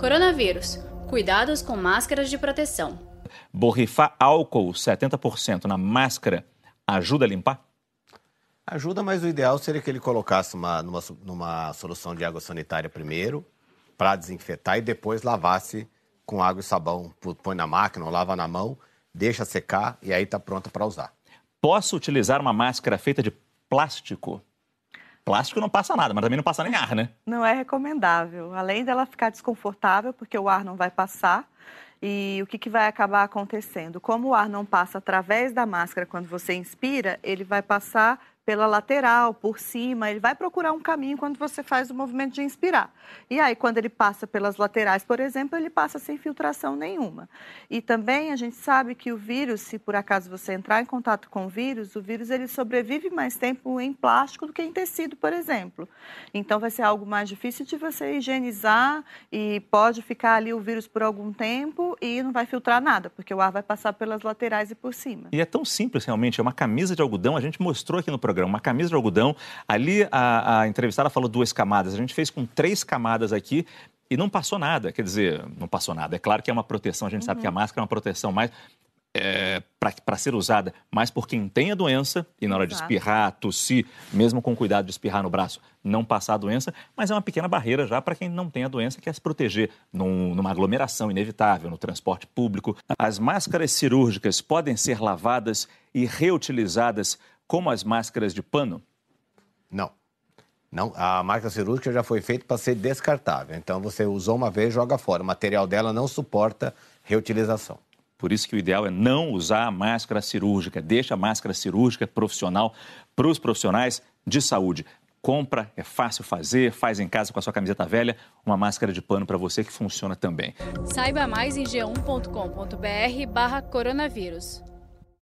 Coronavírus. Cuidados com máscaras de proteção. Borrifar álcool 70% na máscara ajuda a limpar? Ajuda, mas o ideal seria que ele colocasse uma, numa, numa solução de água sanitária primeiro, para desinfetar, e depois lavasse com água e sabão. Põe na máquina, lava na mão, deixa secar e aí está pronta para usar. Posso utilizar uma máscara feita de plástico? Plástico não passa nada, mas também não passa nem ar, né? Não é recomendável. Além dela ficar desconfortável, porque o ar não vai passar. E o que, que vai acabar acontecendo? Como o ar não passa através da máscara quando você inspira, ele vai passar pela lateral, por cima, ele vai procurar um caminho quando você faz o movimento de inspirar. E aí, quando ele passa pelas laterais, por exemplo, ele passa sem filtração nenhuma. E também a gente sabe que o vírus, se por acaso você entrar em contato com o vírus, o vírus ele sobrevive mais tempo em plástico do que em tecido, por exemplo. Então vai ser algo mais difícil de você higienizar e pode ficar ali o vírus por algum tempo e não vai filtrar nada, porque o ar vai passar pelas laterais e por cima. E é tão simples realmente, é uma camisa de algodão, a gente mostrou aqui no programa programa, uma camisa de algodão. Ali a, a entrevistada falou duas camadas, a gente fez com três camadas aqui e não passou nada. Quer dizer, não passou nada. É claro que é uma proteção, a gente uhum. sabe que a uhum. máscara é uma proteção mais. É, para ser usada mais por quem tem a doença e na hora Exato. de espirrar, tossir, mesmo com cuidado de espirrar no braço, não passar a doença, mas é uma pequena barreira já para quem não tem a doença, quer se proteger num, numa aglomeração inevitável, no transporte público. As máscaras cirúrgicas podem ser lavadas e reutilizadas como as máscaras de pano? Não. Não, a máscara cirúrgica já foi feita para ser descartável. Então você usou uma vez, joga fora. O material dela não suporta reutilização. Por isso que o ideal é não usar a máscara cirúrgica. Deixa a máscara cirúrgica profissional para os profissionais de saúde. Compra, é fácil fazer, faz em casa com a sua camiseta velha, uma máscara de pano para você que funciona também. Saiba mais em g1.com.br barra coronavírus.